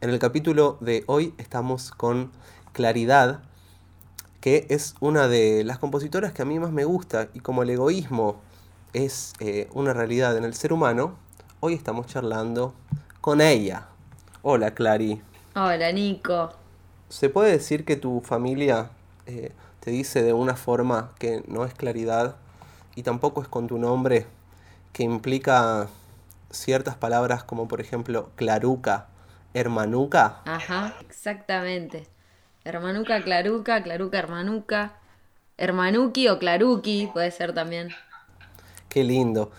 En el capítulo de hoy estamos con Claridad, que es una de las compositoras que a mí más me gusta y como el egoísmo es eh, una realidad en el ser humano, hoy estamos charlando con ella. Hola Clary. Hola Nico. ¿Se puede decir que tu familia eh, te dice de una forma que no es claridad y tampoco es con tu nombre, que implica ciertas palabras como por ejemplo claruca, hermanuca? Ajá, exactamente. Hermanuca, claruca, claruca, hermanuca. Hermanuki o claruki puede ser también. Qué lindo.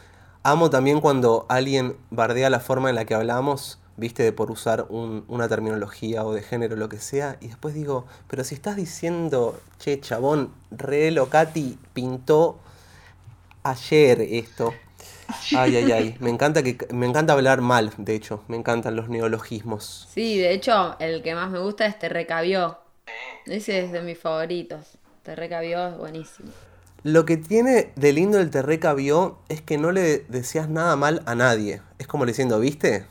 Amo también cuando alguien bardea la forma en la que hablamos, viste, de por usar una terminología o de género, lo que sea, y después digo, pero si estás diciendo, che, chabón, re Locati pintó ayer esto. Ay, ay, ay. Me encanta que me encanta hablar mal, de hecho. Me encantan los neologismos. Sí, de hecho, el que más me gusta es Te recabió. Ese es de mis favoritos. Te recabió es buenísimo. Lo que tiene de lindo el Te cabió es que no le decías nada mal a nadie. Es como diciendo, ¿viste?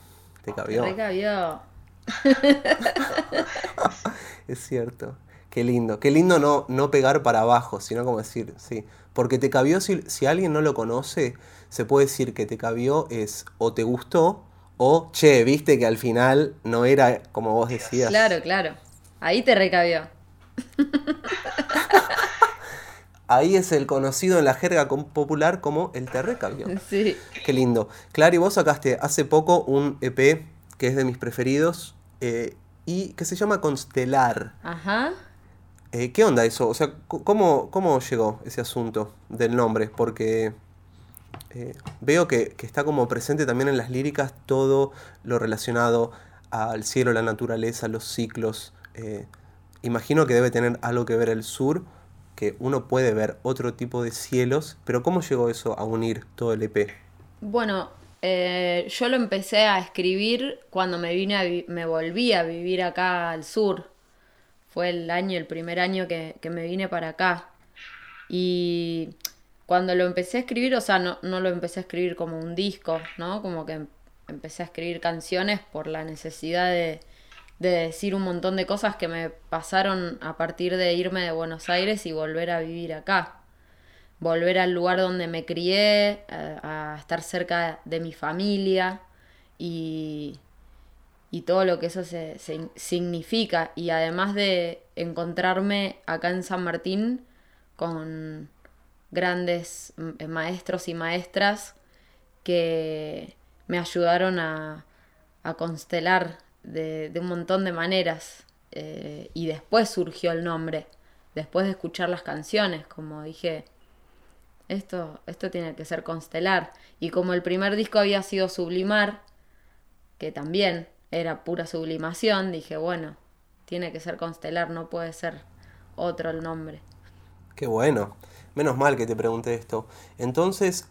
Te cabió. Te recabió. es cierto. Qué lindo. Qué lindo no, no pegar para abajo, sino como decir, sí. Porque te cabió, si, si alguien no lo conoce, se puede decir que te cabió es o te gustó o, che, viste que al final no era como vos decías. Claro, claro. Ahí te recabió. Ahí es el conocido en la jerga popular como el te recabió. Sí. Qué lindo. Clary, vos sacaste hace poco un EP que es de mis preferidos eh, y que se llama Constelar. Ajá. Eh, ¿Qué onda eso? O sea, ¿cómo, ¿cómo llegó ese asunto del nombre? Porque eh, veo que, que, está como presente también en las líricas todo lo relacionado al cielo, la naturaleza, los ciclos. imagino que debe tener algo que ver el sur que uno puede ver otro tipo de cielos, pero ¿cómo llegó eso a unir todo el EP? Bueno, eh, yo lo empecé a escribir cuando me vine me volví a vivir acá al sur. Fue el año, el primer año que, me vine para acá. Y cuando lo empecé a escribir, o sea, no, no lo empecé a escribir como un disco, ¿no? Como que empecé a escribir canciones por la necesidad de, de decir un montón de cosas que me pasaron a partir de irme de Buenos Aires y volver a vivir acá. Volver al lugar donde me crié, a, estar cerca de mi familia y, y todo lo que eso se, significa. Y además de encontrarme acá en San Martín con grandes maestros y maestras que me ayudaron a, a constelar de, un montón de maneras. Eh, y después surgió el nombre, después de escuchar las canciones, como dije, esto, esto tiene que ser constelar. Y como el primer disco había sido Sublimar, que también era pura sublimación, dije, bueno, tiene que ser constelar, no puede ser otro el nombre. Qué bueno. Menos mal que te pregunté esto. Entonces,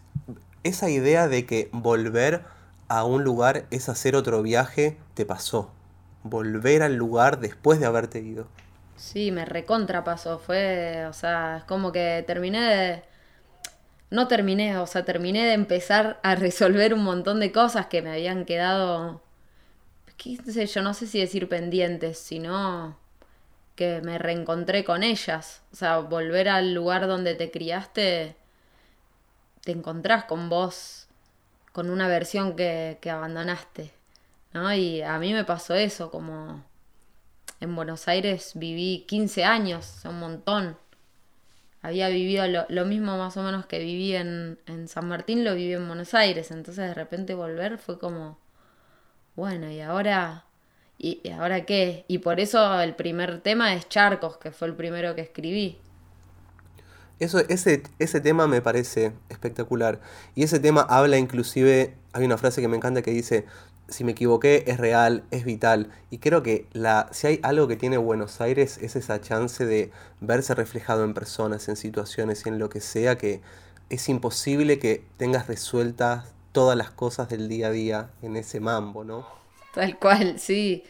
esa idea de que volver a un lugar es hacer otro viaje, te pasó. Volver al lugar después de haberte ido. Sí, me recontra pasó. Fue, o sea, es como que terminé de... No terminé, o sea, terminé de empezar a resolver un montón de cosas que me habían quedado... ¿Qué sé yo? No sé si decir pendientes, sino que me reencontré con ellas. O sea, volver al lugar donde te criaste, te encontrás con vos con una versión que, abandonaste, ¿no? Y a mí me pasó eso, como en Buenos Aires viví 15 años, un montón. Había vivido lo, mismo más o menos que viví en, en, San Martín, lo viví en Buenos Aires. Entonces de repente volver fue como, bueno, ¿y ahora? ¿Y ahora qué? Y por eso el primer tema es Charcos, que fue el primero que escribí. Eso, ese, ese tema me parece espectacular. Y ese tema habla inclusive, hay una frase que me encanta que dice, si me equivoqué es real, es vital. Y creo que la, si hay algo que tiene Buenos Aires es esa chance de verse reflejado en personas, en situaciones en lo que sea, que es imposible que tengas resueltas todas las cosas del día a día en ese mambo, ¿no? Tal cual, sí.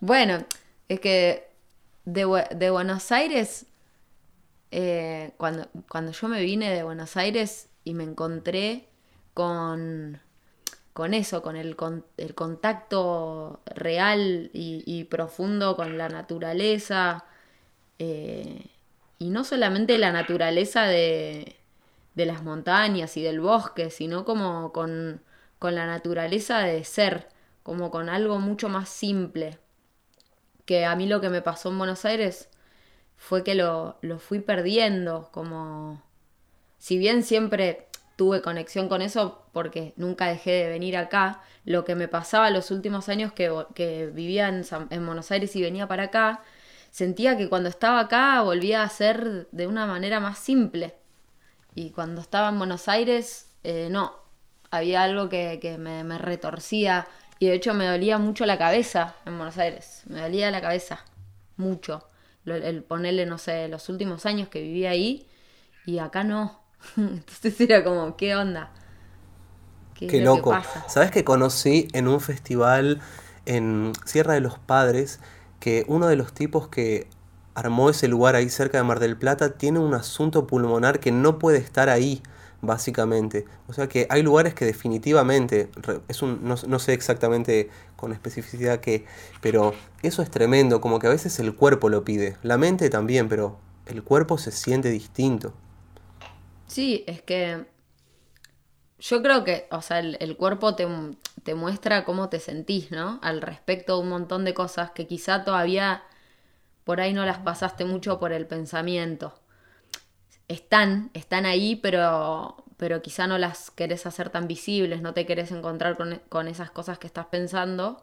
Bueno, es que de, Buenos Aires eh, cuando, cuando yo me vine de Buenos Aires y me encontré con, con eso, con el, el contacto real y, profundo con la naturaleza. Eh, y no solamente la naturaleza de, de, las montañas y del bosque, sino como con, con la naturaleza de ser, como con algo mucho más simple. Que a mí lo que me pasó en Buenos Aires fue que lo, lo fui perdiendo, como si bien siempre tuve conexión con eso porque nunca dejé de venir acá. Lo que me pasaba los últimos años que, vivía en, en, Buenos Aires y venía para acá, sentía que cuando estaba acá volvía a ser de una manera más simple. Y cuando estaba en Buenos Aires, eh, no, había algo que, me, retorcía. Y de hecho me dolía mucho la cabeza en Buenos Aires. Me dolía la cabeza, mucho. El ponerle, no sé, los últimos años que vivía ahí y acá no Entonces era como, ¿qué onda? ¿Qué, loco. ¿Sabes que conocí en un festival en Sierra de los Padres que uno de los tipos que armó ese lugar ahí cerca de Mar del Plata tiene un asunto pulmonar que no puede estar ahí, básicamente. O sea que hay lugares que definitivamente, es un, no, no sé exactamente con especificidad qué, pero eso es tremendo, como que a veces el cuerpo lo pide, la mente también, pero el cuerpo se siente distinto. Sí, es que yo creo que, o sea, el, cuerpo te, te, muestra cómo te sentís, ¿no? Al respecto de un montón de cosas que quizá todavía por ahí no las pasaste mucho por el pensamiento. Están, están ahí, pero, pero quizá no las querés hacer tan visibles, no te querés encontrar con, esas cosas que estás pensando,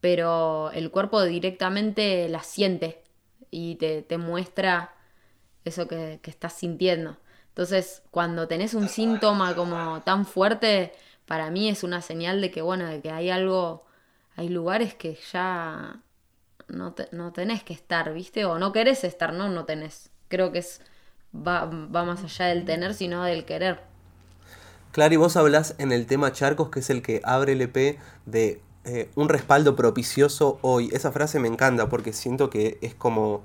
pero el cuerpo directamente las siente y te, te muestra eso que, que estás sintiendo. Entonces, cuando tenés un síntoma como tan fuerte, para mí es una señal de que, bueno, de que hay algo, hay lugares que ya no, no tenés que estar, ¿viste? O no querés estar, no, no tenés. Creo que es, va, más allá del tener, sino del querer. Claro, y vos hablás en el tema Charcos, que es el que abre el EP de eh, un respaldo propicioso hoy. Esa frase me encanta porque siento que es como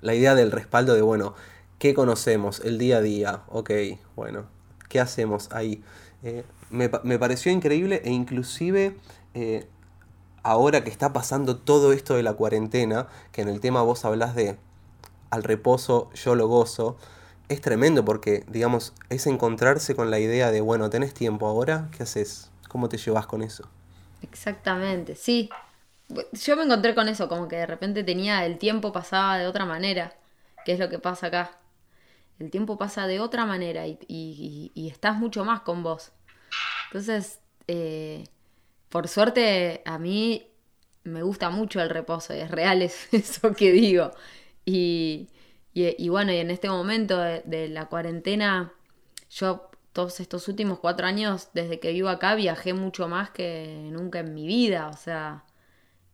la idea del respaldo de, bueno, ¿Qué conocemos? El día a día. Ok, bueno. ¿Qué hacemos ahí? Eh, me, pareció increíble e inclusive eh, ahora que está pasando todo esto de la cuarentena, que en el tema vos hablas de al reposo yo lo gozo, es tremendo porque, digamos, es encontrarse con la idea de, bueno, tenés tiempo ahora, ¿qué haces? ¿Cómo te llevas con eso? Exactamente, sí. Yo me encontré con eso, como que de repente tenía el tiempo pasaba de otra manera, que es lo que pasa acá el tiempo pasa de otra manera y, estás mucho más con vos. Entonces, eh, por suerte, a mí me gusta mucho el reposo, es real eso que digo. Y, bueno, y en este momento de, la cuarentena, yo todos estos últimos cuatro años, desde que vivo acá, viajé mucho más que nunca en mi vida. O sea,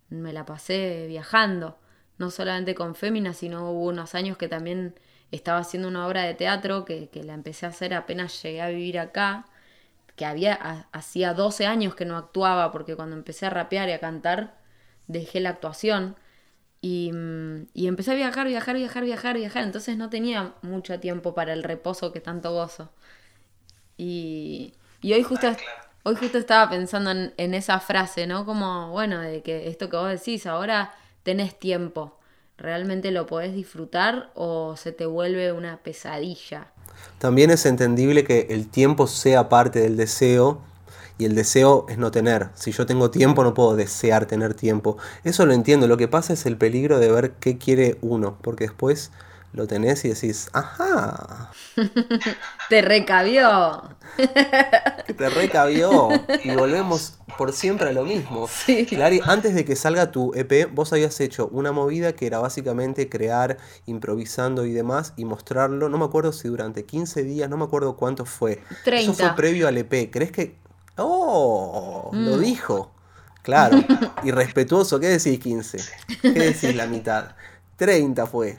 me la pasé viajando. No solamente con Fémina, sino hubo unos años que también estaba haciendo una obra de teatro que, la empecé a hacer apenas llegué a vivir acá, que había hacía 12 años que no actuaba porque cuando empecé a rapear y a cantar dejé la actuación y, mm, y empecé a viajar, viajar, viajar, viajar, viajar, entonces no tenía mucho tiempo para el reposo que tanto gozo. Y, y hoy justo... Hoy justo estaba pensando en, en esa frase, ¿no? Como, bueno, de que esto que vos decís, ahora tenés tiempo ¿Realmente lo podés disfrutar o se te vuelve una pesadilla? También es entendible que el tiempo sea parte del deseo y el deseo es no tener. Si yo tengo tiempo no puedo desear tener tiempo. Eso lo entiendo. Lo que pasa es el peligro de ver qué quiere uno, porque después lo tenés y decís, ajá. Te recabió. Te recabió. Y volvemos por siempre a lo mismo. Sí. antes de que salga tu EP, vos habías hecho una movida que era básicamente crear, improvisando y demás, y mostrarlo. No me acuerdo si durante 15 días, no me acuerdo cuánto fue. 30. Eso fue previo al EP. ¿Crees que.? ¡Oh! Lo mm. dijo. Claro. Irrespetuoso. ¿Qué decís 15? ¿Qué decís la mitad? 30 fue.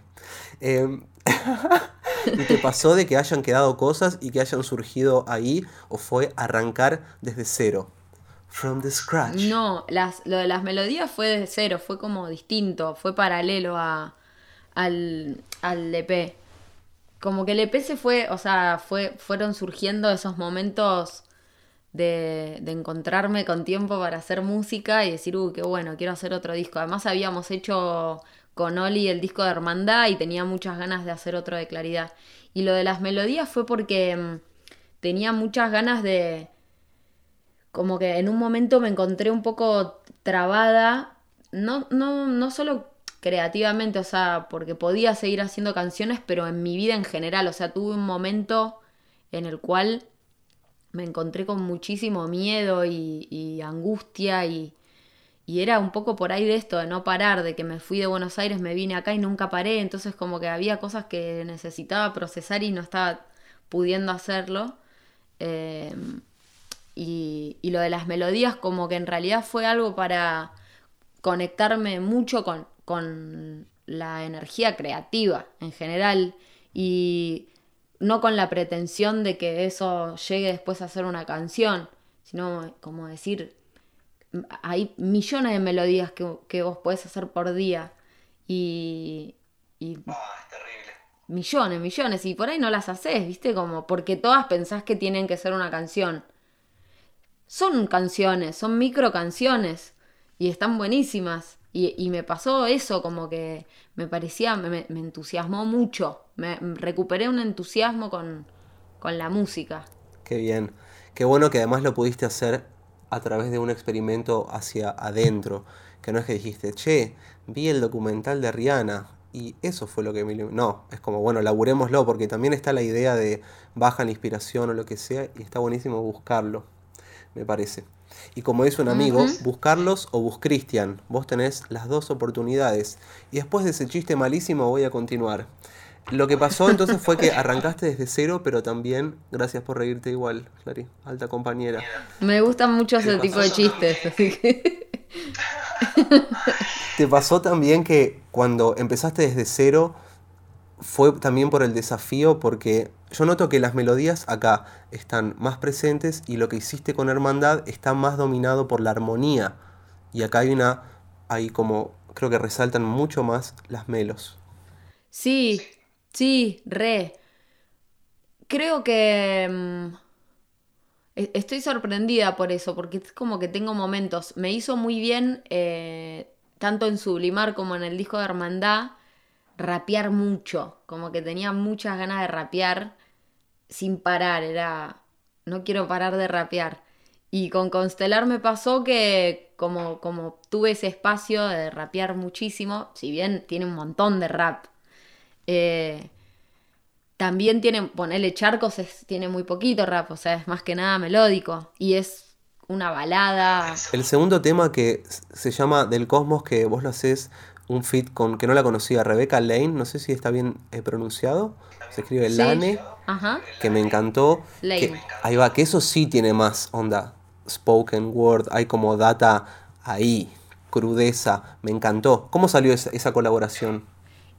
Em, ¿Y te pasó de que hayan quedado cosas y que hayan surgido ahí o fue arrancar desde cero? From the scratch. No, las, lo de las melodías fue desde cero, fue como distinto, fue paralelo a, al, al EP. Como que el EP se fue, o sea, fue, fueron surgiendo esos momentos de, de, encontrarme con tiempo para hacer música y decir, uy, qué bueno, quiero hacer otro disco. Además habíamos hecho con Oli el disco de Hermandad y tenía muchas ganas de hacer otro de Claridad. Y lo de las melodías fue porque mm, tenía muchas ganas de... Como que en un momento me encontré un poco trabada, no, no, no solo creativamente, o sea, porque podía seguir haciendo canciones, pero en mi vida en general, o sea, tuve un momento en el cual me encontré con muchísimo miedo y, angustia y, y, era un poco por ahí de esto, de no parar, de que me fui de Buenos Aires, me vine acá y nunca paré, entonces como que había cosas que necesitaba procesar y no estaba pudiendo hacerlo. Em, y, y lo de las melodías como que en realidad fue algo para conectarme mucho con, con la energía creativa en general y no con la pretensión de que eso llegue después a ser una canción, sino como decir, hay millones de melodías que, vos podés hacer por día y... Ah, es terrible. Millones, millones, y por ahí no las haces, ¿viste? Como porque todas pensás que tienen que ser una canción. Son canciones, son micro canciones y están buenísimas. Y, me pasó eso, como que me parecía, me, entusiasmó mucho. Me, recuperé un entusiasmo con, con la música. Qué bien. Qué bueno que además lo pudiste hacer a través de un experimento hacia adentro. Que no es que dijiste, che, vi el documental de Rihanna. Y eso fue lo que me... No, es como, bueno, laburémoslo porque también está la idea de baja la inspiración o lo que sea y está buenísimo buscarlo, me parece. Y como dice un amigo, buscarlos o bus Cristian. Vos tenés las dos oportunidades. Y después de ese chiste malísimo voy a continuar. Lo que pasó entonces fue que arrancaste desde cero, pero también, gracias por reírte igual, Clary, alta compañera. Me gustan mucho ese tipo de chistes, ¿Te pasó también que cuando empezaste desde cero fue también por el desafío porque yo noto que las melodías acá están más presentes y lo que hiciste con Hermandad está más dominado por la armonía. Y acá hay una, hay como, creo que resaltan mucho más las melos. Sí, sí, re. Creo que... Mm, e-, estoy sorprendida por eso, porque es como que tengo momentos. Me hizo muy bien, eh, tanto en Sublimar como en el disco de Hermandad, rapear mucho, como que tenía muchas ganas de rapear sin parar, era, no quiero parar de rapear. Y con Constelar me pasó que como, como tuve ese espacio de rapear muchísimo, si bien tiene un montón de rap, eh, también tiene, ponerle charcos, tiene muy poquito rap, o sea, es más que nada melódico. Y es una balada. El segundo tema que se llama Del Cosmos, que vos lo haces un fit con que no la conocía, Rebecca Lane, no sé si está bien eh, pronunciado, se escribe Lane, que me encantó. ahí va, que eso sí tiene más onda, spoken word, hay como data ahí, crudeza, me encantó. ¿Cómo salió esa, esa colaboración?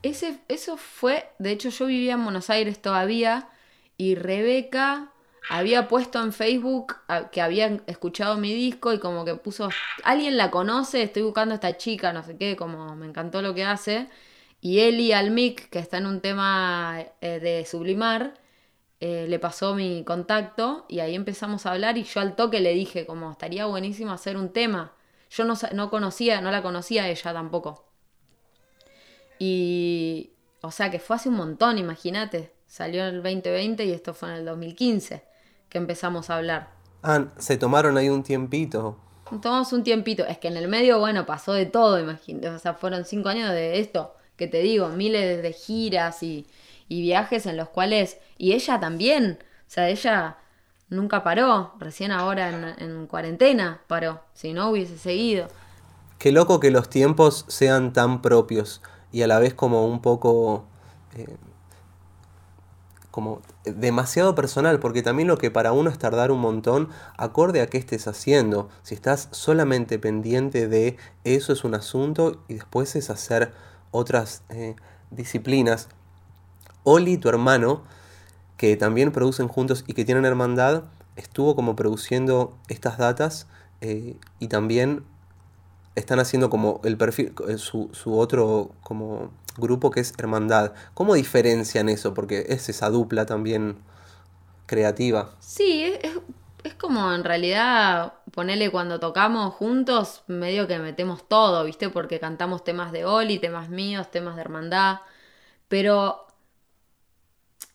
Ese, eso fue, de hecho yo vivía en Buenos Aires todavía y Rebeca había puesto en Facebook que había escuchado mi disco y como que puso, alguien la conoce, estoy buscando a esta chica, no sé qué, como me encantó lo que hace. Y Eli Almic, que está en un tema eh, de sublimar, eh, le pasó mi contacto y ahí empezamos a hablar y yo al toque le dije como estaría buenísimo hacer un tema. Yo no, no conocía, no la conocía ella tampoco. Y, o sea que fue hace un montón, imagínate. Salió en el 2020 y esto fue en el 2015 que empezamos a hablar. Ah, se tomaron ahí un tiempito. Tomamos un tiempito. Es que en el medio, bueno, pasó de todo, imagínate. O sea, fueron cinco años de esto, que te digo, miles de giras y, viajes en los cuales. Y ella también. O sea, ella nunca paró. Recién ahora en, cuarentena paró. Si no, hubiese seguido. Qué loco que los tiempos sean tan propios y a la vez como un poco. Eh, como demasiado personal, porque también lo que para uno es tardar un montón, acorde a qué estés haciendo. Si estás solamente pendiente de eso es un asunto y después es hacer otras eh, disciplinas. Oli, tu hermano, que también producen juntos y que tienen hermandad, estuvo como produciendo estas datas eh, y también están haciendo como el perfil, eh, su, su otro como grupo que es Hermandad. ¿Cómo diferencian eso? Porque es esa dupla también creativa. Sí, es, como en realidad, ponele cuando tocamos juntos, medio que metemos todo, ¿viste? Porque cantamos temas de Oli, temas míos, temas de hermandad. Pero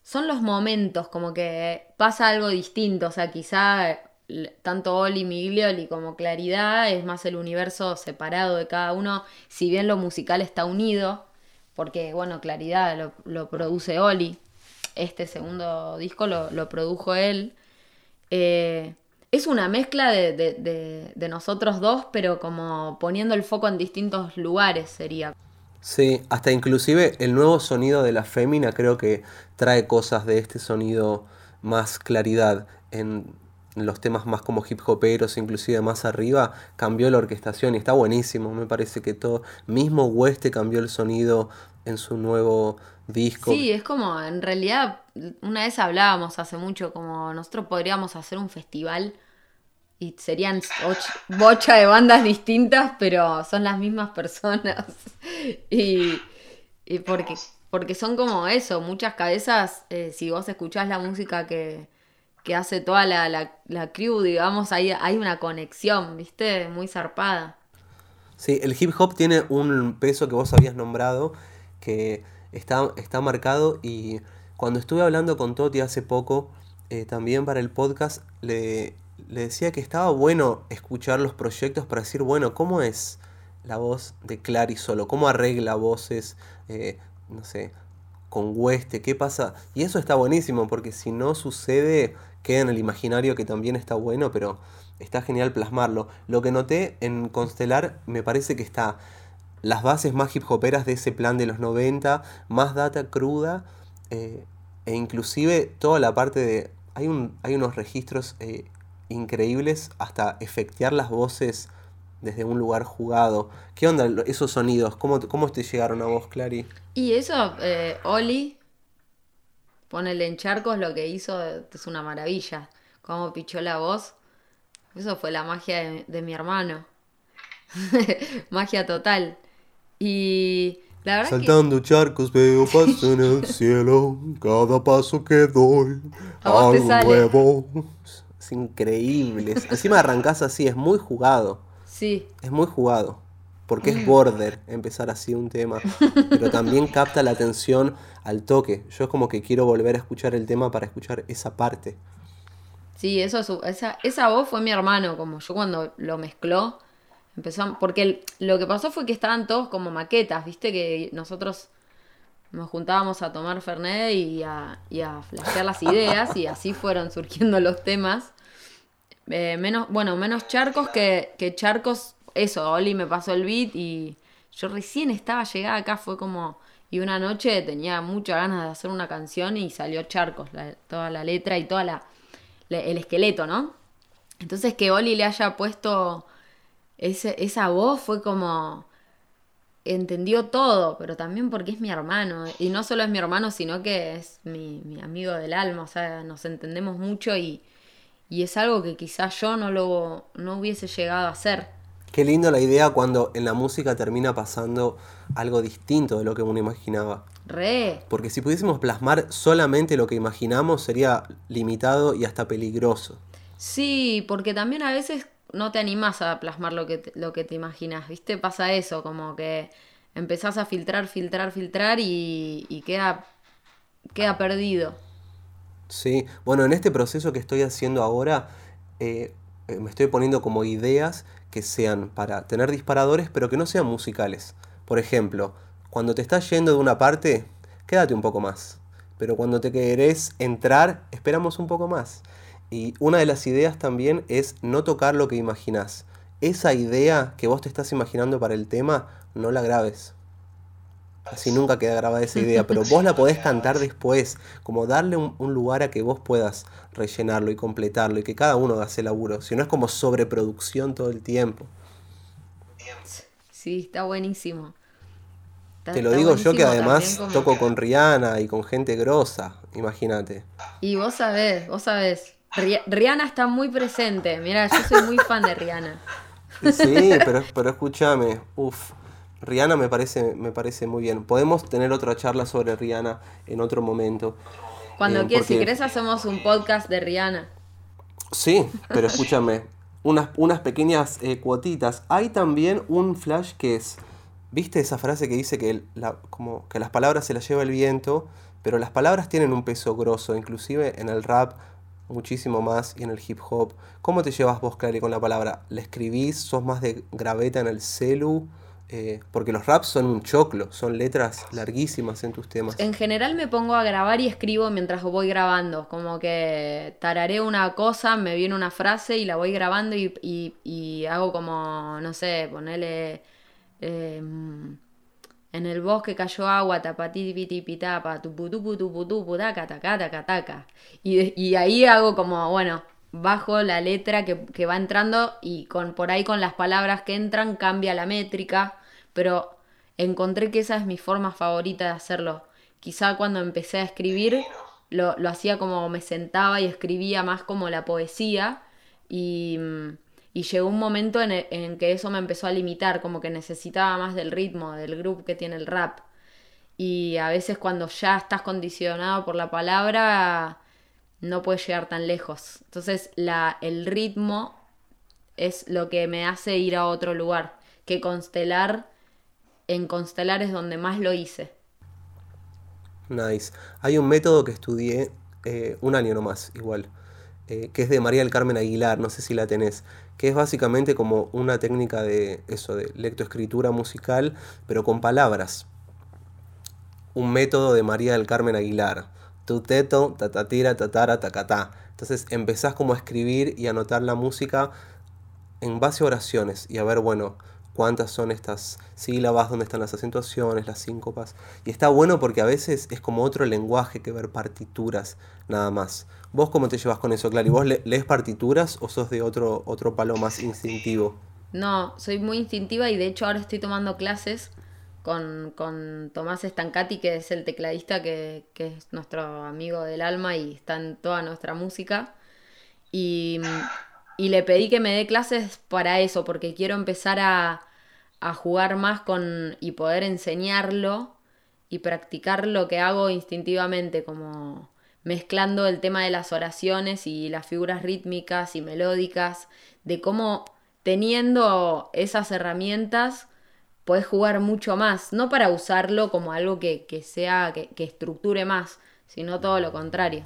son los momentos, como que pasa algo distinto. O sea, quizá tanto Oli Miglioli como Claridad es más el universo separado de cada uno, si bien lo musical está unido, porque bueno, Claridad lo, produce Oli, este segundo disco lo, produjo él. Eh, es una mezcla de, nosotros dos, pero como poniendo el foco en distintos lugares sería. Sí, hasta inclusive el nuevo sonido de la fémina creo que trae cosas de este sonido más claridad. En, los temas más como hip hoperos, inclusive más arriba, cambió la orquestación y está buenísimo. Me parece que todo, mismo Hueste cambió el sonido en su nuevo disco. Sí, es como, en realidad, una vez hablábamos hace mucho, como nosotros podríamos hacer un festival y serían bocha de bandas distintas, pero son las mismas personas. y, y porque, porque son como eso, muchas cabezas, eh, si vos escuchás la música que que hace toda la, la, crew, digamos, hay, hay una conexión, ¿viste? Muy zarpada. Sí, el hip hop tiene un peso que vos habías nombrado, que está, está marcado y cuando estuve hablando con Toti hace poco, eh, también para el podcast, le, decía que estaba bueno escuchar los proyectos para decir, bueno, ¿cómo es la voz de Clary solo? ¿Cómo arregla voces, eh, no sé, con Hueste? ¿Qué pasa? Y eso está buenísimo, porque si no sucede, queda en el imaginario que también está bueno, pero está genial plasmarlo. Lo que noté en Constelar me parece que está las bases más hip hoperas de ese plan de los 90, más data cruda eh, e inclusive toda la parte de... Hay, un, hay unos registros eh, increíbles hasta efectear las voces desde un lugar jugado. ¿Qué onda esos sonidos? ¿Cómo, cómo te llegaron a vos, Clary? Y eso, eh, Oli, Ponele en charcos lo que hizo es una maravilla. Cómo pichó la voz. Eso fue la magia de, mi hermano. magia total. Y la verdad Saltando charcos veo paso en el cielo. Cada paso que doy. A nuevo. Es increíble. Encima arrancás así, es muy jugado. Sí. Es muy jugado porque es border empezar así un tema, pero también capta la atención al toque. Yo es como que quiero volver a escuchar el tema para escuchar esa parte. Sí, eso esa, esa voz fue mi hermano, como yo cuando lo mezcló, empezó, porque lo que pasó fue que estaban todos como maquetas, viste que nosotros nos juntábamos a tomar Fernet y a, y a flashear las ideas y así fueron surgiendo los temas. Eh, menos, bueno, menos charcos que, que charcos eso, Oli me pasó el beat y yo recién estaba llegada acá, fue como... Y una noche tenía muchas ganas de hacer una canción y salió Charcos, toda la letra y toda la, el esqueleto, ¿no? Entonces que Oli le haya puesto ese, esa voz fue como entendió todo, pero también porque es mi hermano. Y no solo es mi hermano, sino que es mi, mi amigo del alma. O sea, nos entendemos mucho y, y es algo que quizás yo no lo no hubiese llegado a hacer. Qué lindo la idea cuando en la música termina pasando algo distinto de lo que uno imaginaba. Re. Porque si pudiésemos plasmar solamente lo que imaginamos sería limitado y hasta peligroso. Sí, porque también a veces no te animás a plasmar lo que te, lo que te imaginas, ¿viste? Pasa eso, como que empezás a filtrar, filtrar, filtrar y, queda, queda perdido. Sí, bueno, en este proceso que estoy haciendo ahora, eh, eh, me estoy poniendo como ideas que sean para tener disparadores, pero que no sean musicales. Por ejemplo, cuando te estás yendo de una parte, quédate un poco más. Pero cuando te querés entrar, esperamos un poco más. Y una de las ideas también es no tocar lo que imaginás. Esa idea que vos te estás imaginando para el tema, no la grabes. Así nunca queda grabada esa idea, pero vos la podés cantar después, como darle un, lugar a que vos puedas rellenarlo y completarlo y que cada uno haga ese laburo, si no es como sobreproducción todo el tiempo. Sí, está buenísimo. Te lo digo yo que además toco con Rihanna y con gente grosa, imagínate. Y vos sabés, vos sabés, Rihanna está muy presente, mira, yo soy muy fan de Rihanna. Sí, pero, pero escúchame, uff, Rihanna me parece, me parece muy bien. Podemos tener otra charla sobre Rihanna en otro momento. Cuando eh, quieras, si querés hacemos un podcast de Rihanna. Sí, pero escúchame, unas, unas pequeñas eh, cuotitas. Hay también un flash que es, ¿viste esa frase que dice que, la, como, que las palabras se las lleva el viento? Pero las palabras tienen un peso grosso, inclusive en el rap muchísimo más y en el hip hop. ¿Cómo te llevas vos, Clary, con la palabra? ¿Le escribís? ¿Sos más de graveta en el celu? Eh, porque los raps son un choclo, son letras larguísimas en tus temas. En general me pongo a grabar y escribo mientras voy grabando, como que tararé una cosa, me viene una frase y la voy grabando y, hago como, no sé, ponerle... Em, en el bosque cayó agua, tapati piti pitapa, tupu tupu tupu tupu, taca, taca, taca, taca. Y, y ahí hago como, bueno, bajo la letra que, que, va entrando y con por ahí con las palabras que entran cambia la métrica, pero encontré que esa es mi forma favorita de hacerlo. Quizá cuando empecé a escribir lo, lo hacía como me sentaba y escribía más como la poesía y, y llegó un momento en, en, que eso me empezó a limitar, como que necesitaba más del ritmo, del grupo que tiene el rap. Y a veces cuando ya estás condicionado por la palabra no puedes llegar tan lejos. Entonces la, el ritmo es lo que me hace ir a otro lugar. Que constelar, en constelar es donde más lo hice. Nice. Hay un método que estudié eh, un año nomás, igual, eh, que es de María del Carmen Aguilar, no sé si la tenés, que es básicamente como una técnica de eso, de lectoescritura musical, pero con palabras. Un método de María del Carmen Aguilar tu teto, tatatira, tatara, tacatá. Entonces empezás como a escribir y anotar la música en base a oraciones y a ver, bueno, cuántas son estas sílabas, dónde están las acentuaciones, las síncopas. Y está bueno porque a veces es como otro lenguaje que ver partituras, nada más. ¿Vos cómo te llevas con eso, Clary? ¿Vos lees partituras o sos de otro, otro palo más instintivo? No, soy muy instintiva y de hecho ahora estoy tomando clases con, Tomás Stancati, que es el tecladista que, es nuestro amigo del alma y está en toda nuestra música. Y, le pedí que me dé clases para eso, porque quiero empezar a, a jugar más con y poder enseñarlo y practicar lo que hago instintivamente, como mezclando el tema de las oraciones y las figuras rítmicas y melódicas, de cómo teniendo esas herramientas podés jugar mucho más, no para usarlo como algo que, sea, que, estructure más, sino todo lo contrario.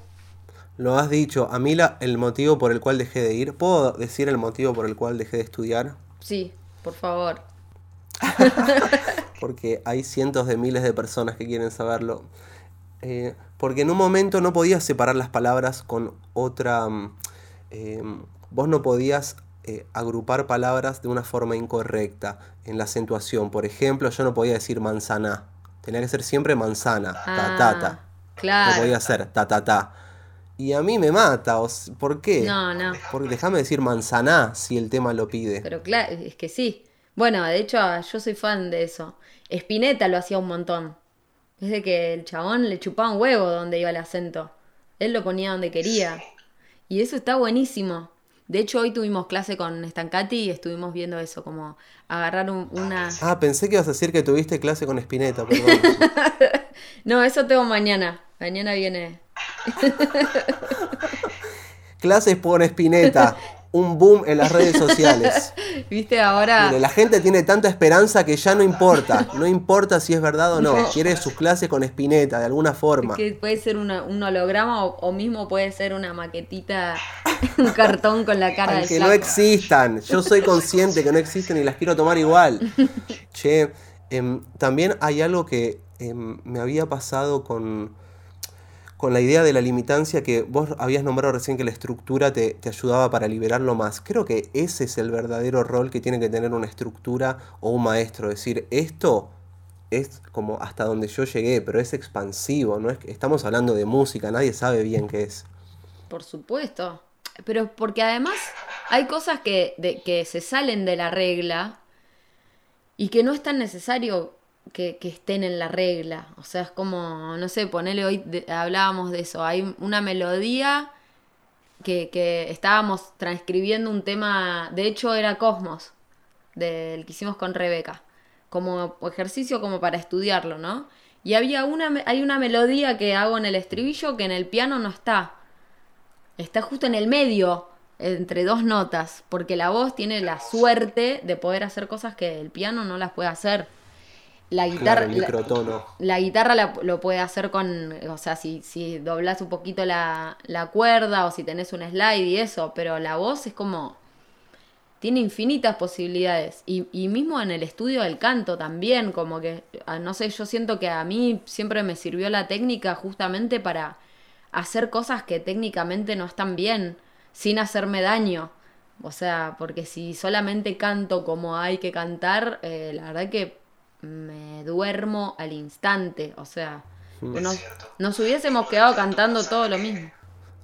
Lo has dicho, a mí la, el motivo por el cual dejé de ir, ¿puedo decir el motivo por el cual dejé de estudiar? Sí, por favor. porque hay cientos de miles de personas que quieren saberlo. Eh, porque en un momento no podías separar las palabras con otra... Mm, eh, vos no podías eh, agrupar palabras de una forma incorrecta en la acentuación. Por ejemplo, yo no podía decir manzana. Tenía que ser siempre manzana, ta ta ta. Ah, claro. No podía ser ta ta ta. Y a mí me mata, ¿por qué? No, no. Porque déjame decir manzana si el tema lo pide. Pero claro, es que sí. Bueno, de hecho, yo soy fan de eso. Spinetta lo hacía un montón. Desde que el chabón le chupaba un huevo donde iba el acento. Él lo ponía donde quería. Y eso está buenísimo. De hecho, hoy tuvimos clase con Stancati y estuvimos viendo eso, como agarrar una... Ah, pensé que ibas a decir que tuviste clase con Spinetta, perdón. no, eso tengo mañana. Mañana viene... Clases por Spinetta un boom en las redes sociales. Viste, ahora. la gente tiene tanta esperanza que ya no importa. No importa si es verdad o no. Quiere sus clases con espineta, de alguna forma. Que puede ser un holograma o, mismo puede ser una maquetita, un cartón con la cara de Que no existan. Yo soy consciente que no existen y las quiero tomar igual. Che, em, también hay algo que em, me había pasado con con la idea de la limitancia que vos habías nombrado recién que la estructura te, ayudaba para liberarlo más. Creo que ese es el verdadero rol que tiene que tener una estructura o un maestro. Es decir, esto es como hasta donde yo llegué, pero es expansivo, no es estamos hablando de música, nadie sabe bien qué es. Por supuesto. Pero porque además hay cosas que, que se salen de la regla y que no es tan necesario que, estén en la regla. O sea, es como, no sé, ponele hoy, hablábamos de eso. Hay una melodía que, que, estábamos transcribiendo un tema, de hecho era Cosmos, del que hicimos con Rebeca, como ejercicio como para estudiarlo, ¿no? Y había una, hay una melodía que hago en el estribillo que en el piano no está. Está justo en el medio. entre dos notas, porque la voz tiene la suerte de poder hacer cosas que el piano no las puede hacer. La guitarra, la, guitarra lo puede hacer con, o sea, si, si doblas un poquito la, la cuerda o si tenés un slide y eso, pero la voz es como tiene infinitas posibilidades. Y, y, mismo en el estudio del canto también, como que, ah, no sé, yo siento que a mí siempre me sirvió la técnica justamente para hacer cosas que técnicamente no están bien, sin hacerme daño. O sea, porque si solamente canto como hay que cantar, eh, la verdad que me duermo al instante. O sea, nos, nos hubiésemos quedado cantando todo lo mismo.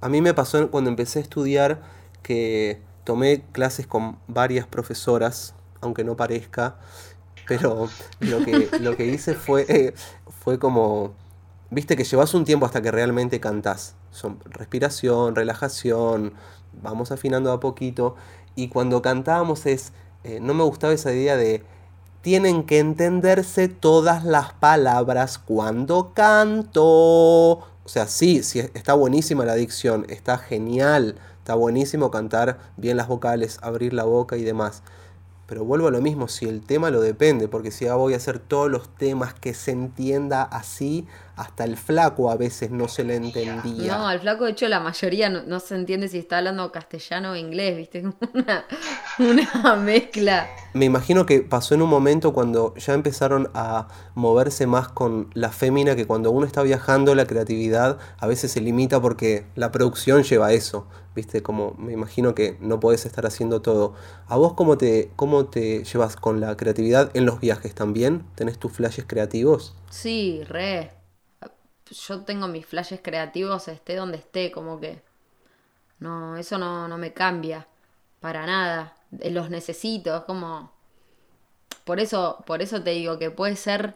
A mí me pasó cuando empecé a estudiar que tomé clases con varias profesoras, aunque no parezca, pero lo que, lo que hice fue, fue como, viste que llevas un tiempo hasta que realmente cantás. Son respiración, relajación, vamos afinando a poquito. Y cuando cantábamos es, eh, no me gustaba esa idea de, tienen que entenderse todas las palabras cuando canto. O sea, sí, sí, está buenísima la dicción, está genial Está buenísimo cantar bien las vocales, abrir la boca y demás. Pero vuelvo a lo mismo, si el tema lo depende, porque si ya voy a hacer todos los temas que se entienda así, hasta el flaco a veces no se le entendía. No, al flaco de hecho la mayoría no, se entiende si está hablando castellano o inglés, ¿viste? Una, una mezcla. Me imagino que pasó en un momento cuando ya empezaron a moverse más con la fémina, que cuando uno está viajando la creatividad a veces se limita porque la producción lleva eso. ¿viste? Como me imagino que no podés estar haciendo todo. ¿A vos cómo te, cómo te llevas con la creatividad en los viajes también? ¿Tenés tus flashes creativos? Sí, re. Yo tengo mis flashes creativos, esté donde esté, como que... No, eso no, no me cambia para nada. Los necesito, es como... Por eso, por eso te digo que puede ser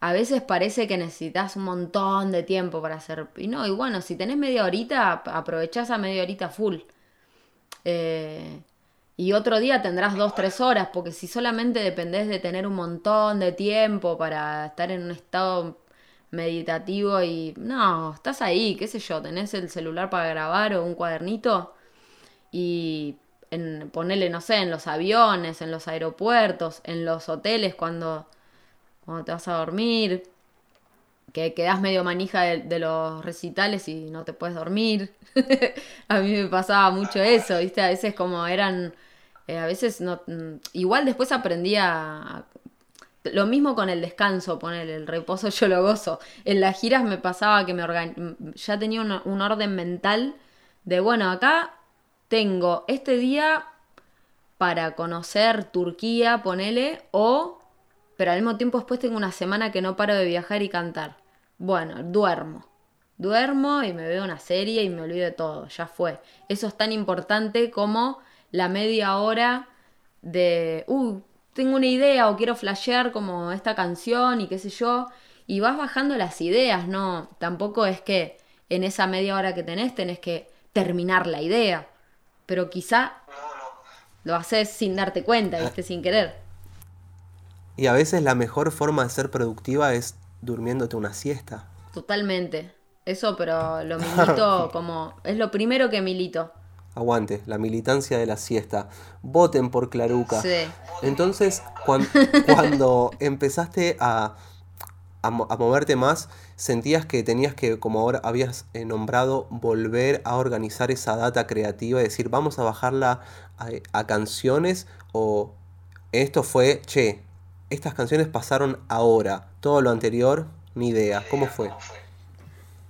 a veces parece que necesitas un montón de tiempo para hacer. Y no, y bueno, si tenés media horita, aprovechás a media horita full. Eh, y otro día tendrás dos, tres horas, porque si solamente dependés de tener un montón de tiempo para estar en un estado meditativo y no, estás ahí, qué sé yo, tenés el celular para grabar o un cuadernito y en, ponele, no sé, en los aviones, en los aeropuertos, en los hoteles cuando cuando te vas a dormir, que quedas medio manija de, los recitales y no te puedes dormir. a mí me pasaba mucho eso, ¿viste? A veces como eran, eh, a veces no... Mm, igual después aprendí a... Lo mismo con el descanso, poner el reposo yo lo gozo. En las giras me pasaba que me ya tenía un orden mental de, bueno, acá tengo este día para conocer Turquía, ponele, o pero al mismo tiempo después tengo una semana que no paro de viajar y cantar. Bueno, duermo. Duermo y me veo una serie y me olvido de todo, ya fue. Eso es tan importante como la media hora de, uh, tengo una idea o quiero flashear como esta canción y qué sé yo, y vas bajando las ideas, no, tampoco es que en esa media hora que tenés tenés que terminar la idea, pero quizá lo haces sin darte cuenta, ¿viste? Sin querer. Y a veces la mejor forma de ser productiva es durmiéndote una siesta. Totalmente. Eso, pero lo milito como... Es lo primero que milito. Aguante, la militancia de la siesta. Voten por Claruca. Sí. Entonces, cuando, empezaste a, a, moverte más, sentías que tenías que, como ahora habías eh, nombrado, volver a organizar esa data creativa, es decir, vamos a bajarla a, a canciones o esto fue, che, estas canciones pasaron ahora, todo lo anterior, ni idea. ¿Cómo fue?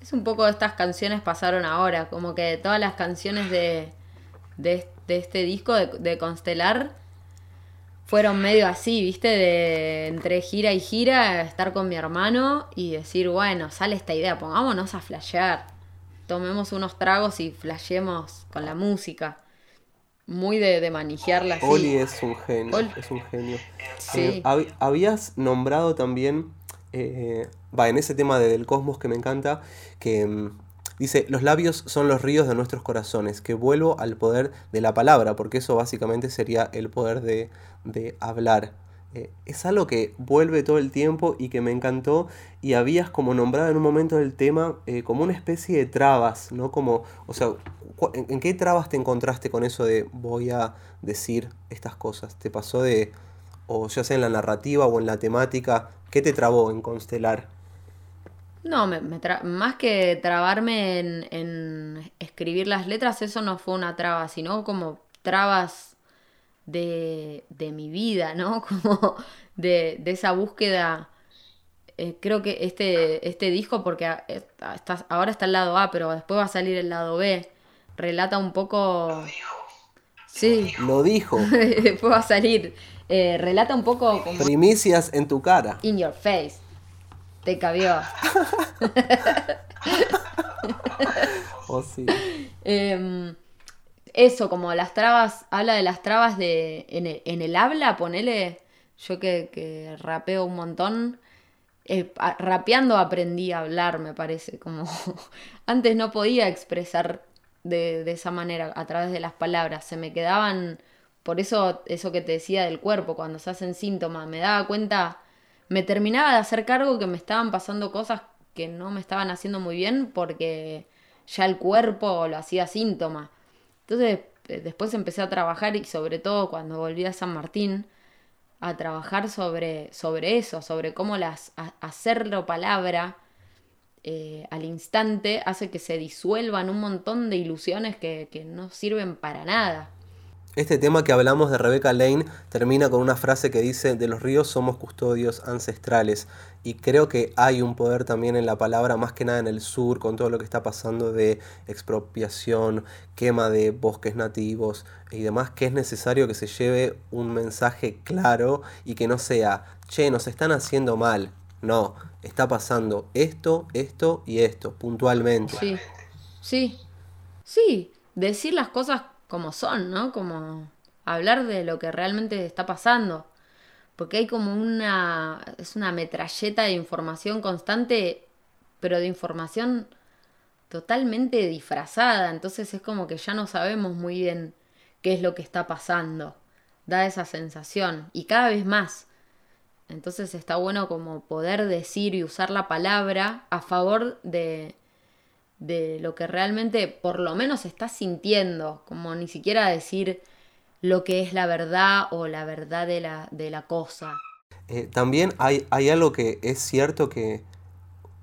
Es un poco estas canciones pasaron ahora, como que todas las canciones de, de, este disco de, Constelar fueron medio así, viste, de entre gira y gira, estar con mi hermano y decir, bueno, sale esta idea, pongámonos a flashear, tomemos unos tragos y flashemos con la música. Muy de, de manejarla Oli es un genio, es un genio. Eh, habías nombrado también, eh, va, en ese tema de, del cosmos que me encanta, que mm, dice, los labios son los ríos de nuestros corazones, que vuelvo al poder de la palabra, porque eso básicamente sería el poder de, de hablar. eh, es algo que vuelve todo el tiempo y que me encantó y habías como nombrado en un momento del tema eh, como una especie de trabas, ¿no? Como, o sea, ¿en, en qué trabas te encontraste con eso de voy a decir estas cosas? ¿Te pasó de, o ya sea en la narrativa o en la temática, qué te trabó en constelar? No, me, me tra- más que trabarme en, en escribir las letras, eso no fue una traba, sino como trabas de, de mi vida, ¿no? Como de, de esa búsqueda. Eh, creo que este, este disco, porque a- está- está- ahora está el lado A, pero después va a salir el lado B, relata un poco... Sí, Lo dijo, después va a salir. Eh, relata un poco como primicias en tu cara. in your face. Te cabió. Oh, sí. Em, eso, como las trabas, habla de las trabas de en el, en el habla, ponele, yo que, que rapeo un montón, eh, rapeando aprendí a hablar, me parece, como antes no podía expresar de, de esa manera, a través de las palabras, se me quedaban, por eso eso que te decía del cuerpo, cuando se hacen síntomas, me daba cuenta, me terminaba de hacer cargo que me estaban pasando cosas que no me estaban haciendo muy bien porque ya el cuerpo lo hacía síntoma. Entonces eh, después empecé a trabajar y sobre todo cuando volví a San Martín, a trabajar sobre, sobre eso, sobre cómo las, hacerlo palabra eh, al instante hace que se disuelvan un montón de ilusiones que, que no sirven para nada. Este tema que hablamos de Rebecca Lane termina con una frase que dice, de los ríos somos custodios ancestrales. Y creo que hay un poder también en la palabra, más que nada en el sur, con todo lo que está pasando de expropiación, quema de bosques nativos y demás, que es necesario que se lleve un mensaje claro y que no sea, che, nos están haciendo mal. No, está pasando esto, esto y esto, puntualmente. Sí, sí, sí, decir las cosas como son, ¿no? Como hablar de lo que realmente está pasando. Porque hay como una, es una metralleta de información constante, pero de información totalmente disfrazada. Entonces es como que ya no sabemos muy bien qué es lo que está pasando. Da esa sensación. Y cada vez más. Entonces está bueno como poder decir y usar la palabra a favor de, de lo que realmente por lo menos estás sintiendo, como ni siquiera decir lo que es la verdad o la verdad de la, de la cosa. Eh, también hay, hay algo que es cierto que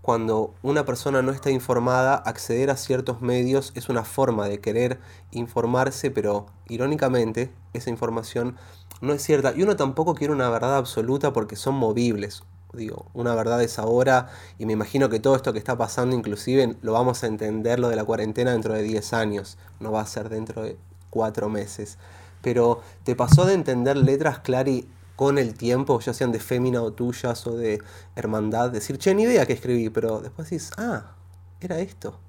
cuando una persona no está informada, acceder a ciertos medios es una forma de querer informarse, pero irónicamente esa información no es cierta. Y uno tampoco quiere una verdad absoluta porque son movibles. Digo, una verdad es ahora y me imagino que todo esto que está pasando inclusive lo vamos a entender lo de la cuarentena dentro de 10 años, no va a ser dentro de 4 meses. Pero ¿te pasó de entender letras, Clary, con el tiempo, ya sean de fémina o tuyas o de hermandad? Decir, che, ni idea que escribí, pero después dices, ah, era esto.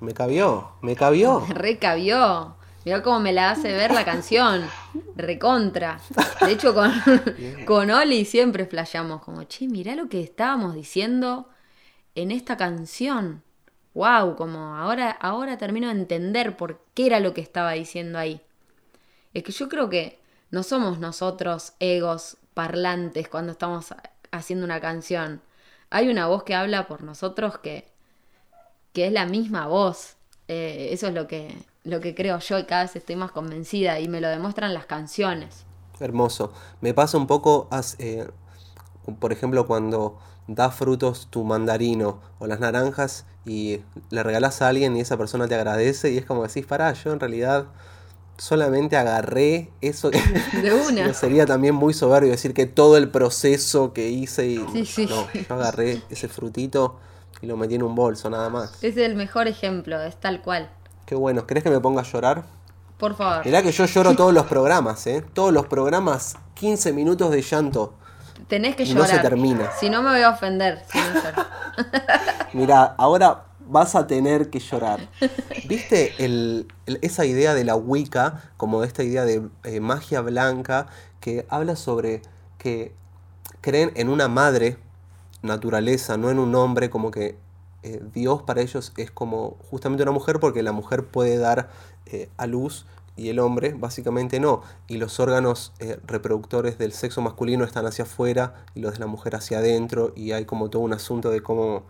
Me cabió, me cabió. Recabió. Mirá cómo me la hace ver la canción. Recontra. De hecho, con, con Oli siempre flasheamos como, che, mirá lo que estábamos diciendo en esta canción. Wow, como ahora, ahora termino de entender por qué era lo que estaba diciendo ahí. Es que yo creo que no somos nosotros egos parlantes cuando estamos haciendo una canción. Hay una voz que habla por nosotros que, que es la misma voz. Eh, eso es lo que, lo que creo yo y cada vez estoy más convencida y me lo demuestran las canciones. Hermoso. Me pasa un poco, eh, por ejemplo, cuando da frutos tu mandarino o las naranjas y le regalas a alguien y esa persona te agradece y es como decís, pará, yo en realidad solamente agarré eso. De una. No, sería también muy soberbio decir que todo el proceso que hice y Sí, sí. no, yo agarré ese frutito y lo metí en un bolso nada más. Es el mejor ejemplo, es tal cual. Qué bueno, ¿crees que me ponga a llorar? Por favor. Mirá que yo lloro todos los programas, ¿eh? Todos los programas, 15 minutos de llanto. Tenés que Y no llorar. se termina. Si no me voy a ofender. Si no lloro. Mira, ahora vas a tener que llorar. ¿Viste el- el- esa idea de la Wicca, como esta idea de eh, magia blanca, que habla sobre que creen en una madre naturaleza, no en un hombre, como que eh, Dios para ellos es como justamente una mujer, porque la mujer puede dar eh, a luz y el hombre básicamente no. Y los órganos eh, reproductores del sexo masculino están hacia afuera y los de la mujer hacia adentro y hay como todo un asunto de cómo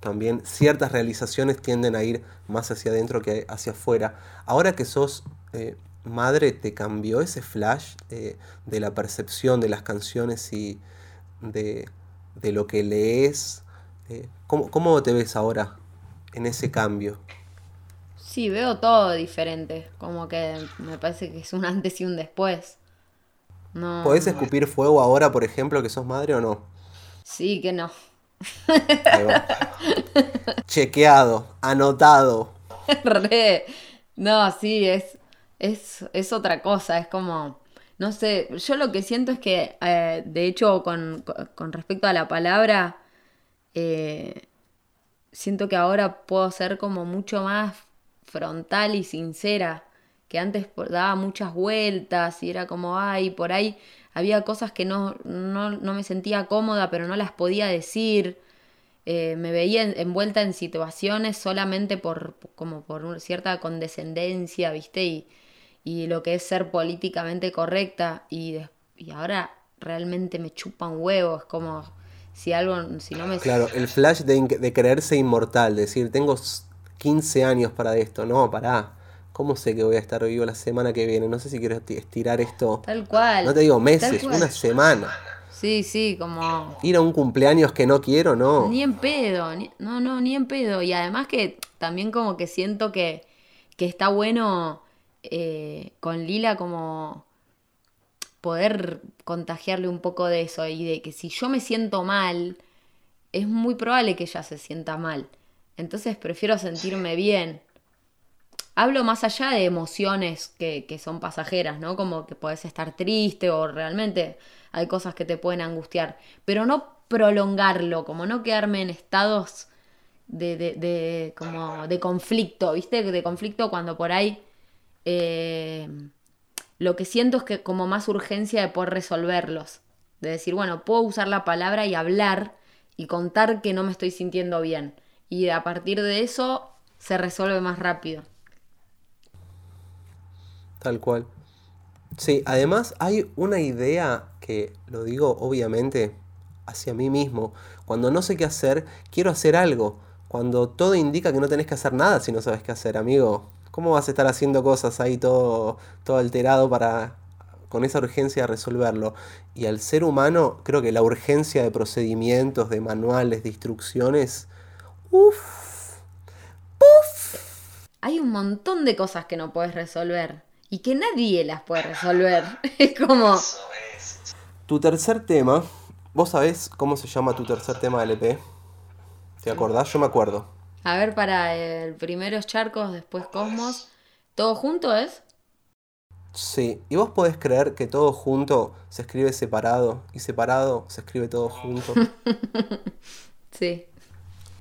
también ciertas realizaciones tienden a ir más hacia adentro que hacia afuera. Ahora que sos madre, ¿te cambió ese flash de la percepción de las canciones y de, lo que lees? ¿Cómo, ¿Cómo te ves ahora en ese cambio? Sí, veo todo diferente. Como que me parece que es un antes y un después. No, ¿Podés escupir fuego ahora, por ejemplo, que sos madre o no? Sí, que no. Chequeado, anotado. Re. No, sí, es, es, es, otra cosa. Es como. No sé, yo lo que siento es que, eh, de hecho, con, con, respecto a la palabra, eh, siento que ahora puedo ser como mucho más frontal y sincera, que antes daba muchas vueltas y era como, ay, por ahí había cosas que no, no, me sentía cómoda, pero no las podía decir. Eh, me veía envuelta en situaciones solamente por, como por cierta condescendencia, ¿viste? Y, y lo que es ser políticamente correcta. Y, y ahora realmente me chupan huevos, como si algo, si no me... Claro, el flash de, de creerse inmortal, decir, tengo 15 años para esto. No, pará. ¿Cómo sé que voy a estar vivo la semana que viene? No sé si quiero estirar esto. Tal cual. No te digo meses, una semana. Sí, sí, como... Ir a un cumpleaños que no quiero, no. Ni en pedo, no, no, ni en pedo. Y además que también como que siento que, que está bueno eh, con Lila como poder contagiarle un poco de eso y de que si yo me siento mal, es muy probable que ella se sienta mal. Entonces prefiero sentirme bien. Hablo más allá de emociones que, son pasajeras, ¿no? Como que puedes estar triste o realmente hay cosas que te pueden angustiar. Pero no prolongarlo, como no quedarme en estados de, de, como de conflicto, ¿viste? De conflicto cuando por ahí eh, lo que siento es que como más urgencia de poder resolverlos. De decir, bueno, puedo usar la palabra y hablar y contar que no me estoy sintiendo bien y a partir de eso se resuelve más rápido. Tal cual. Sí, además hay una idea que lo digo obviamente hacia mí mismo. Cuando no sé qué hacer, quiero hacer algo. Cuando todo indica que no tenés que hacer nada si no sabes qué hacer, amigo. ¿Cómo vas a estar haciendo cosas ahí todo, todo alterado para con esa urgencia resolverlo? Y al ser humano, creo que la urgencia de procedimientos, de manuales, de instrucciones, Uf. Puf. Hay un montón de cosas que no puedes resolver y que nadie las puede resolver. Es como. Tu tercer tema, ¿vos sabés cómo se llama tu tercer tema del EP? ¿Te acordás? Yo me acuerdo. A ver, para el primero es Charcos, después Cosmos. ¿Todo junto es? Sí, y vos podés creer que todo junto se escribe separado y separado se escribe todo junto. sí.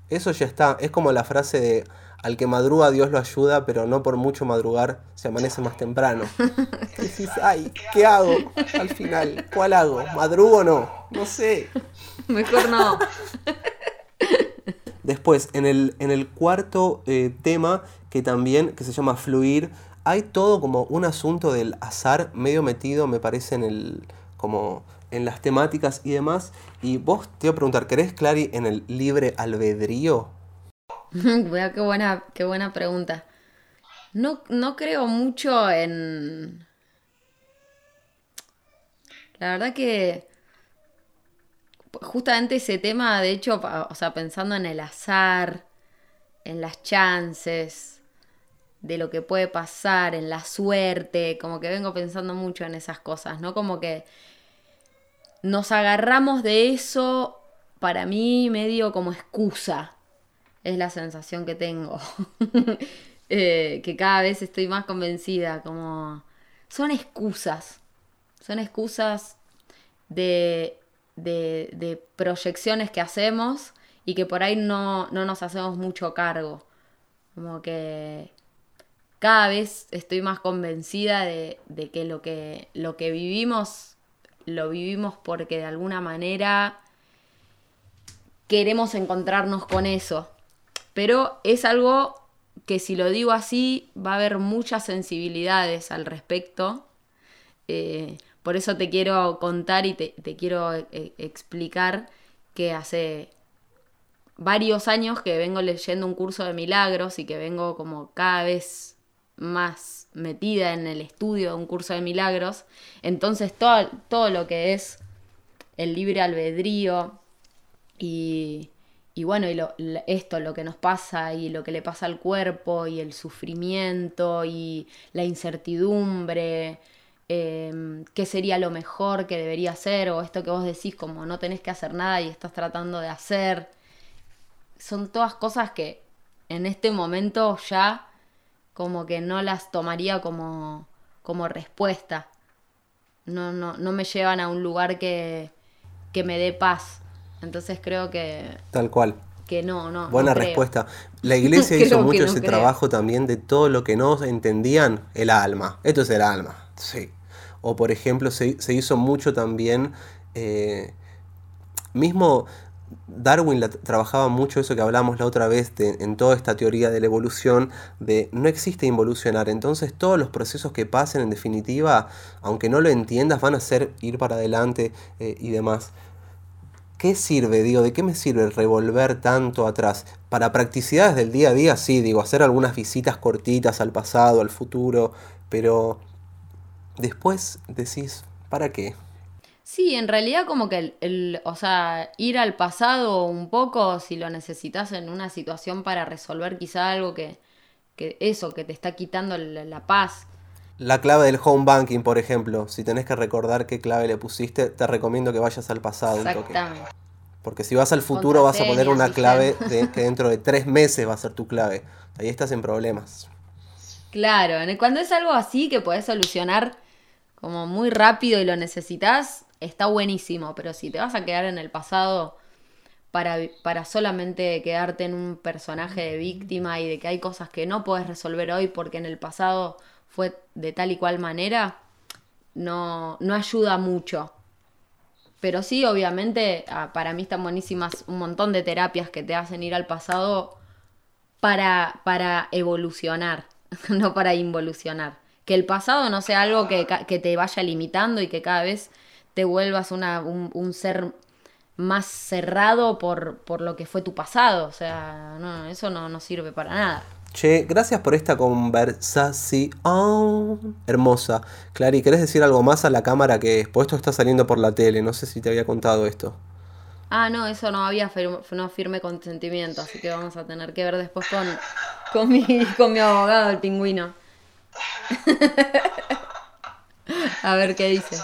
Eso ya está. Es como la frase de al que madruga Dios lo ayuda, pero no por mucho madrugar se amanece más temprano. decís, ay, ¿qué hago al final? ¿Cuál hago? ¿Madrugo o no? No sé. Mejor no. Después, en el, en el cuarto eh, tema, que también, que se llama Fluir, hay todo como un asunto del azar medio metido, me parece, en el. como en las temáticas y demás. Y vos te voy a preguntar, ¿querés, Clary, en el libre albedrío? qué buena, qué buena pregunta. No, no creo mucho en... La verdad que justamente ese tema, de hecho, o sea, pensando en el azar, en las chances, de lo que puede pasar, en la suerte, como que vengo pensando mucho en esas cosas, ¿no? Como que nos agarramos de eso, para mí, medio como excusa. Es la sensación que tengo. Eh, que cada vez estoy más convencida, como... Son excusas. Son excusas de, de, proyecciones que hacemos y que por ahí no, no nos hacemos mucho cargo. Como que cada vez estoy más convencida de, de que, lo que lo que vivimos lo vivimos porque de alguna manera queremos encontrarnos con eso. Pero es algo que si lo digo así va a haber muchas sensibilidades al respecto. Eh, por eso te quiero contar y te, quiero eh, explicar que hace varios años que vengo leyendo un curso de milagros y que vengo como cada vez más metida en el estudio de un curso de milagros. Entonces todo, todo lo que es el libre albedrío y, y bueno, y esto, lo que nos pasa y lo que le pasa al cuerpo y el sufrimiento y la incertidumbre, eh, qué sería lo mejor que debería hacer o esto que vos decís como no tenés que hacer nada y estás tratando de hacer. Son todas cosas que en este momento ya como que no las tomaría como, como respuesta. No, no, no me llevan a un lugar que, que me dé paz. Entonces creo que... Tal cual. Que no, no. Buena respuesta. La iglesia hizo mucho ese trabajo también de todo lo que no entendían, el alma. Esto es el alma, sí. O por ejemplo, se, hizo mucho también, eh, mismo Darwin trabajaba mucho eso que hablamos la otra vez en toda esta teoría de la evolución, de no existe involucionar, entonces todos los procesos que pasen en definitiva, aunque no lo entiendas, van a ser ir para adelante eh, y demás. ¿Qué sirve, digo, de qué me sirve revolver tanto atrás? Para practicidades del día a día, sí, digo, hacer algunas visitas cortitas al pasado, al futuro, pero después decís, ¿para qué? Sí, en realidad como que el, o sea, ir al pasado un poco si lo necesitas en una situación para resolver quizá algo que, que eso, que te está quitando la paz, la clave del home banking, por ejemplo, si tenés que recordar qué clave le pusiste, te recomiendo que vayas al pasado Exactamente. Porque si vas al futuro vas a poner una clave de, que dentro de tres meses va a ser tu clave. Ahí estás en problemas. Claro, cuando es algo así que podés solucionar como muy rápido y lo necesitas, está buenísimo. Pero si te vas a quedar en el pasado para, para solamente quedarte en un personaje de víctima y de que hay cosas que no puedes resolver hoy porque en el pasado fue de tal y cual manera, no, no ayuda mucho. Pero sí, obviamente, ah, para mí están buenísimas un montón de terapias que te hacen ir al pasado para, para evolucionar, no para involucionar. Que el pasado no sea algo que, te vaya limitando y que cada vez te vuelvas una, un, ser más cerrado por, por, lo que fue tu pasado. O sea, no, eso no, no sirve para nada. Che, gracias por esta conversación hermosa. Clary, ¿querés decir algo más a la cámara que después esto está saliendo por la tele? No sé si te había contado esto. Ah, no, eso no había no firme consentimiento, así que vamos a tener que ver después con, con, mi, con mi abogado, el pingüino. a ver qué dice.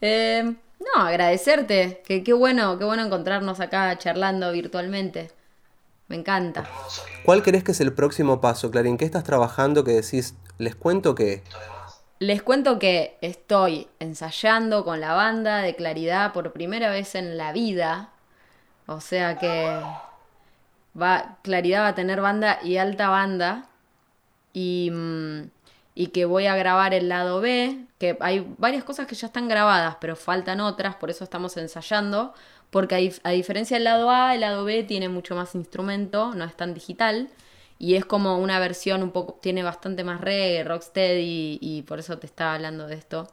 eh, no, agradecerte, que qué bueno, qué bueno encontrarnos acá charlando virtualmente. Me encanta. ¿Cuál crees que es el próximo paso, Clarín? ¿Qué estás trabajando que decís, les cuento que... Les cuento que estoy ensayando con la banda de Claridad por primera vez en la vida. O sea que va, Claridad va a tener banda y alta banda. Y, mm, y que voy a grabar el lado B, que hay varias cosas que ya están grabadas, pero faltan otras, por eso estamos ensayando porque a, diferencia del lado A, el lado B tiene mucho más instrumento, no es tan digital, y es como una versión un poco, tiene bastante más reggae, rocksteady, y por eso te estaba hablando de esto,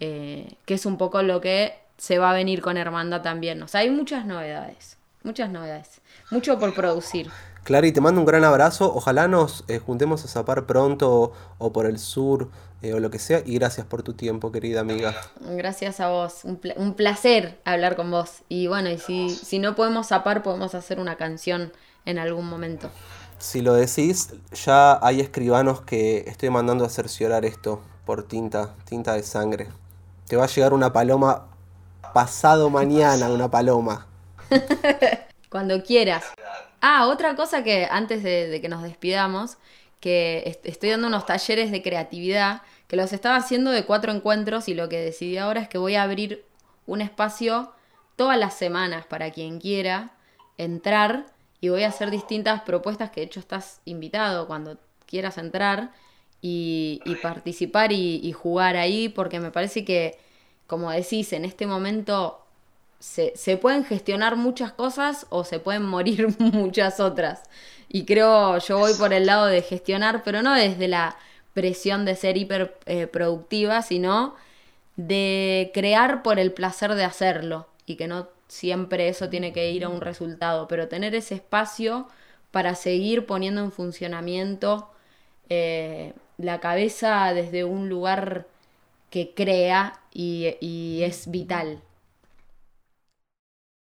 eh, que es un poco lo que se va a venir con Hermanda también. O sea, hay muchas novedades, muchas novedades, mucho por producir. Clary, te mando un gran abrazo. Ojalá nos eh, juntemos a zapar pronto o por el sur eh, o lo que sea. Y gracias por tu tiempo, querida amiga. Gracias a vos. Un, placer hablar con vos. Y bueno, y si, si no podemos zapar, podemos hacer una canción en algún momento. Si lo decís, ya hay escribanos que estoy mandando a cerciorar esto por tinta, tinta de sangre. Te va a llegar una paloma pasado mañana, una paloma. Cuando quieras. Ah, otra cosa que antes de, que nos despidamos, que estoy dando unos talleres de creatividad, que los estaba haciendo de cuatro encuentros y lo que decidí ahora es que voy a abrir un espacio todas las semanas para quien quiera entrar y voy a hacer distintas propuestas que de hecho estás invitado cuando quieras entrar y, participar y jugar ahí porque me parece que, como decís, en este momento se, pueden gestionar muchas cosas o se pueden morir muchas otras. Y creo, yo voy por el lado de gestionar, pero no desde la presión de ser hiper eh, productiva, sino de crear por el placer de hacerlo y que no siempre eso tiene que ir a un resultado, pero tener ese espacio para seguir poniendo en funcionamiento eh, la cabeza desde un lugar que crea y, y es vital.